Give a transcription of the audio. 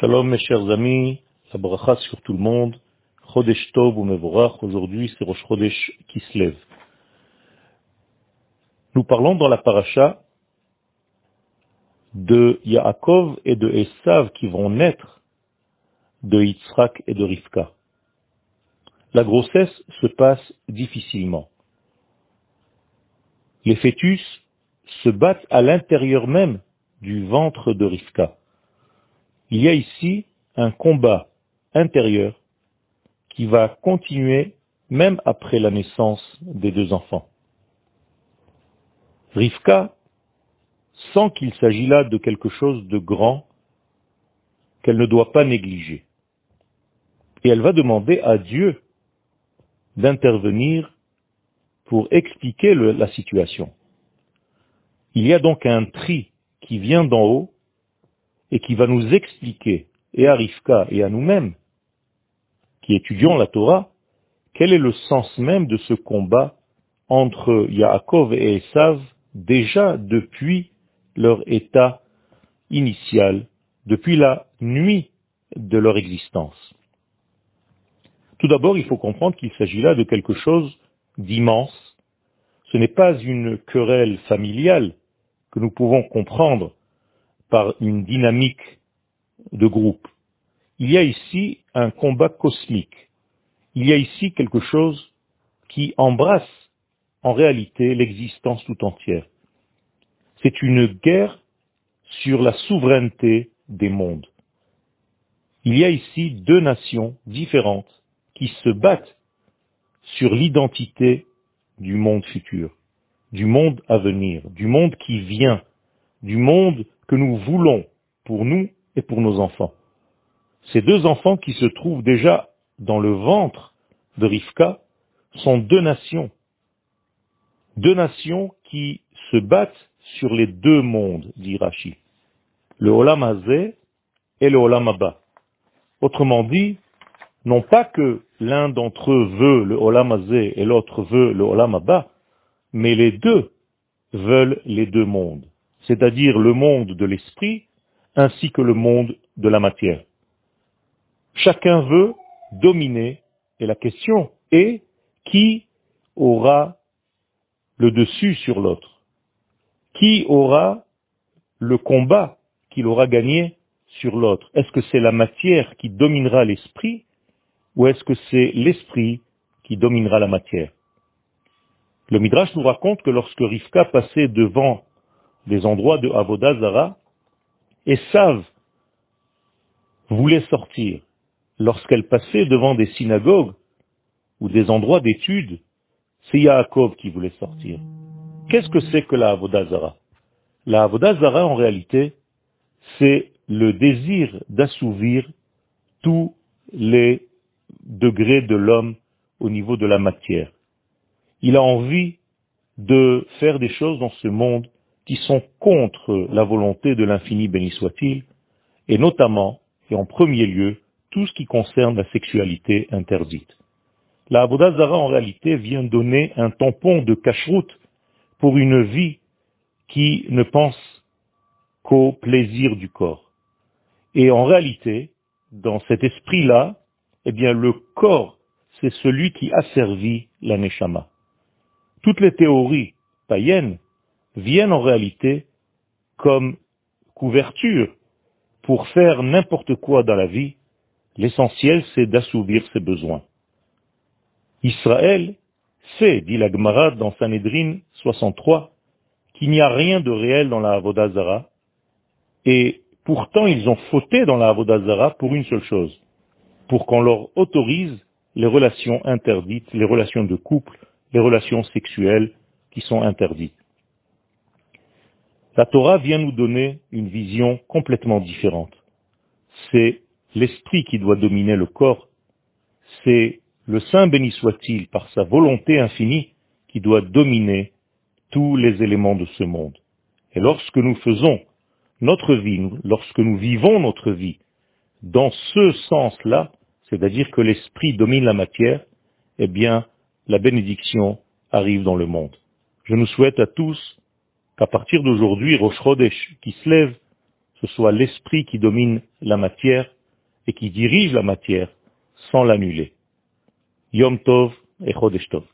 Shalom mes chers amis, la bracha sur tout le monde, Chodesh Tov ou Mevorach, aujourd'hui c'est Rosh Chodesh qui se lève. Nous parlons dans la paracha de Yaakov et de Esav qui vont naître de Yitzhak et de Rivka. La grossesse se passe difficilement. Les fœtus se battent à l'intérieur même du ventre de Rivka. Il y a ici un combat intérieur qui va continuer même après la naissance des deux enfants. Rivka sent qu'il s'agit là de quelque chose de grand qu'elle ne doit pas négliger. Et elle va demander à Dieu d'intervenir pour expliquer la situation. Il y a donc un tri qui vient d'en haut et qui va nous expliquer, et à Rivka et à nous-mêmes, qui étudions la Torah, quel est le sens même de ce combat entre Yaakov et Esav déjà depuis leur état initial, depuis la nuit de leur existence. Tout d'abord, il faut comprendre qu'il s'agit là de quelque chose d'immense. Ce n'est pas une querelle familiale que nous pouvons comprendre par une dynamique de groupe. Il y a ici un combat cosmique. Il y a ici quelque chose qui embrasse en réalité l'existence tout entière. C'est une guerre sur la souveraineté des mondes. Il y a ici deux nations différentes qui se battent sur l'identité du monde futur, du monde à venir, du monde qui vient, du monde que nous voulons pour nous et pour nos enfants. Ces deux enfants qui se trouvent déjà dans le ventre de Rivka sont deux nations. Deux nations qui se battent sur les deux mondes, dit Rashi. Le Olam et le Olam Abba. Autrement dit, non pas que l'un d'entre eux veut le Olam et l'autre veut le Olam Abba, mais les deux veulent les deux mondes, c'est-à-dire le monde de l'esprit ainsi que le monde de la matière. Chacun veut dominer, et la question est qui aura le dessus sur l'autre? Qui aura le combat qu'il aura gagné sur l'autre? Est-ce que c'est la matière qui dominera l'esprit ou est-ce que c'est l'esprit qui dominera la matière? Le Midrash nous raconte que lorsque Rivka passait devant des endroits de Avodazara, Esav voulait sortir. Lorsqu'elle passait devant des synagogues ou des endroits d'études, c'est Yaakov qui voulait sortir. Qu'est-ce que c'est que la Avodazara La Avodazara, en réalité, c'est le désir d'assouvir tous les degrés de l'homme au niveau de la matière. Il a envie de faire des choses dans ce monde qui sont contre la volonté de l'infini béni soit-il, et notamment, et en premier lieu, tout ce qui concerne la sexualité interdite. La Abodazara, en réalité, vient donner un tampon de cache-route pour une vie qui ne pense qu'au plaisir du corps. Et en réalité, dans cet esprit-là, eh bien, le corps, c'est celui qui asservit la Neshama. Toutes les théories païennes viennent en réalité comme couverture pour faire n'importe quoi dans la vie. L'essentiel, c'est d'assouvir ses besoins. Israël sait, dit la Gemara dans Sanhedrin 63, qu'il n'y a rien de réel dans la Avodazara, et pourtant ils ont fauté dans la Avodazara pour une seule chose, pour qu'on leur autorise les relations interdites, les relations de couple, les relations sexuelles qui sont interdites. La Torah vient nous donner une vision complètement différente. C'est l'esprit qui doit dominer le corps, c'est le Saint béni soit-il par sa volonté infinie qui doit dominer tous les éléments de ce monde. Et lorsque nous faisons notre vie, lorsque nous vivons notre vie dans ce sens-là, c'est-à-dire que l'esprit domine la matière, eh bien, la bénédiction arrive dans le monde. Je nous souhaite à tous qu'à partir d'aujourd'hui, Rosh Chodesh qui se lève, ce soit l'esprit qui domine la matière et qui dirige la matière sans l'annuler. Yom Tov et Chodesh Tov.